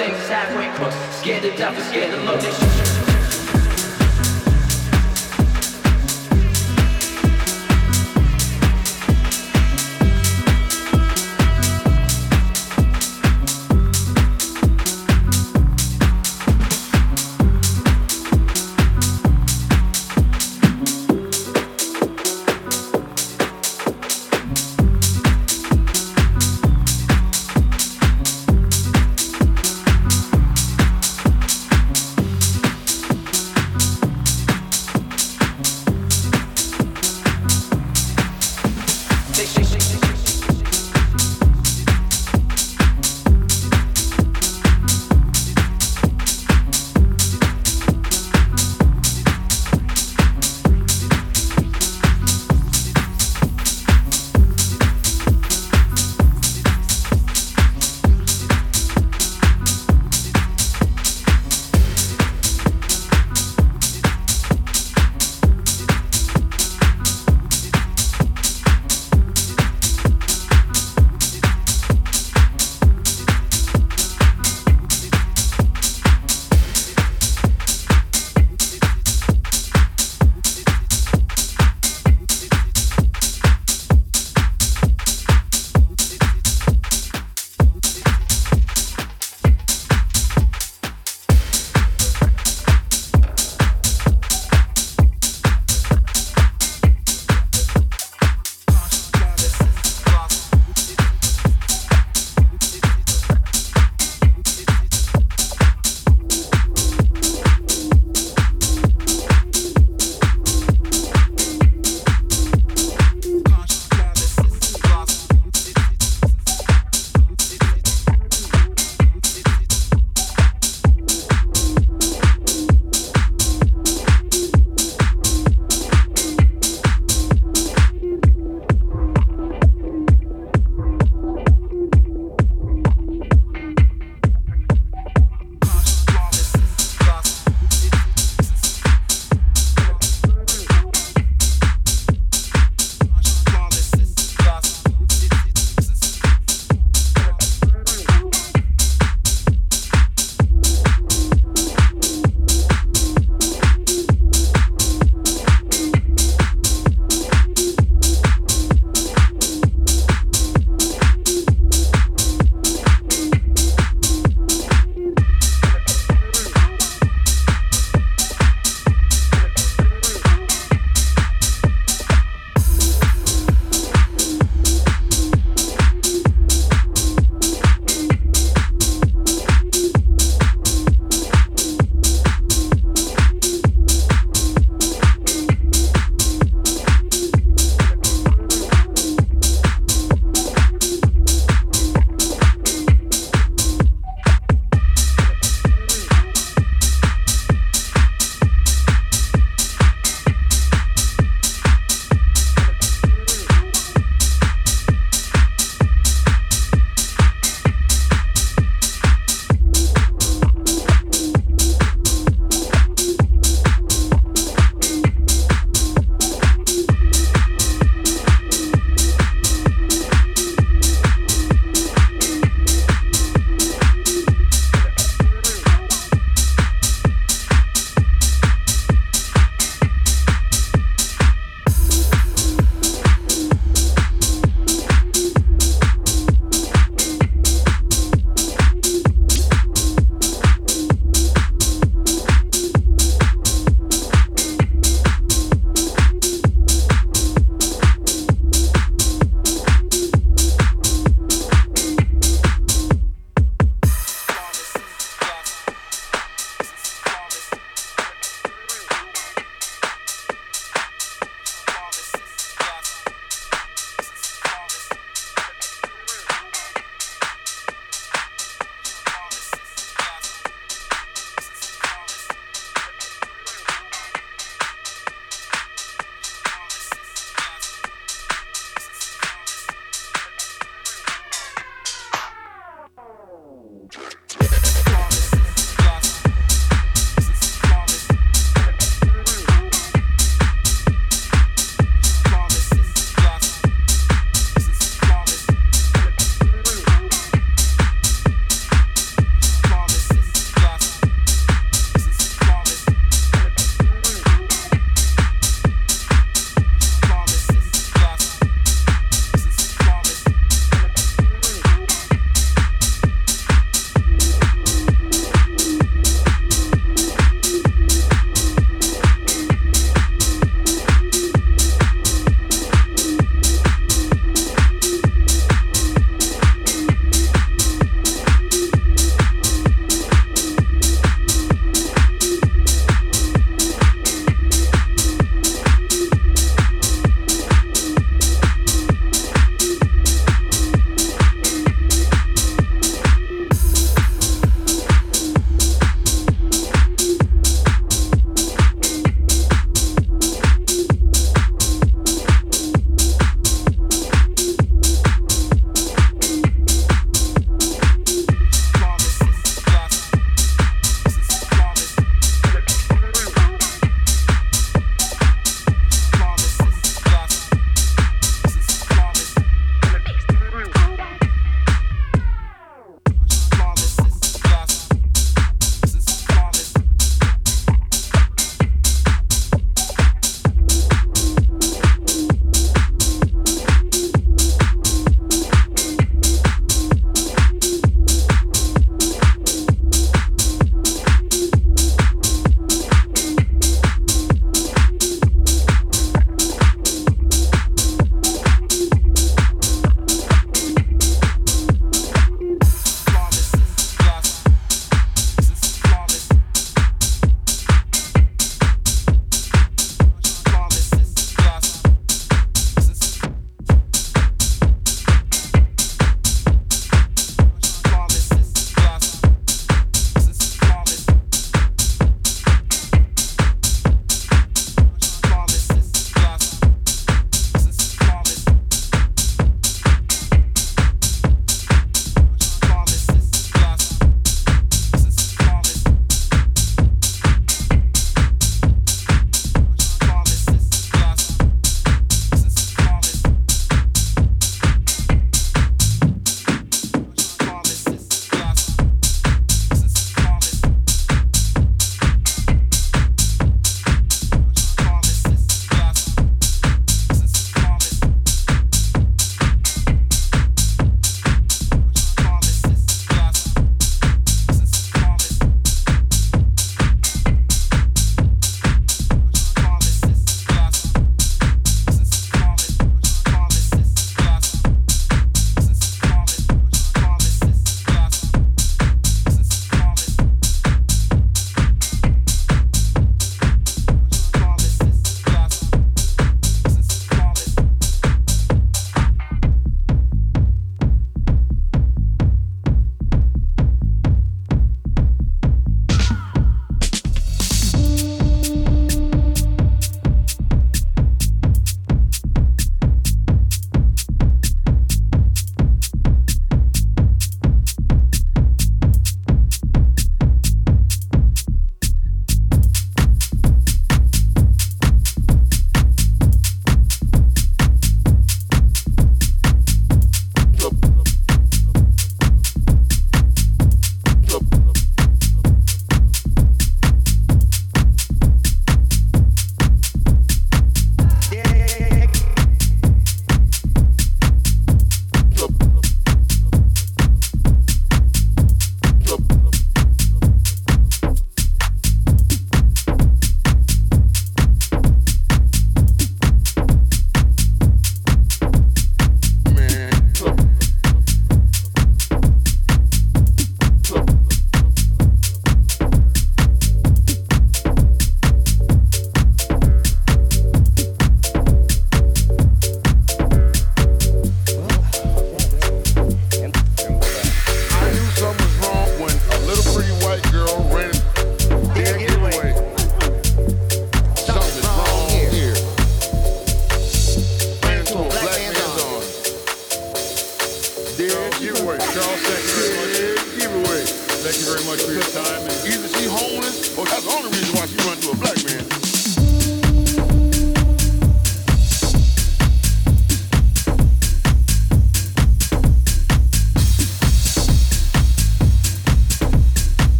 things halfway crooks. Scared to death, scared to low, they shoot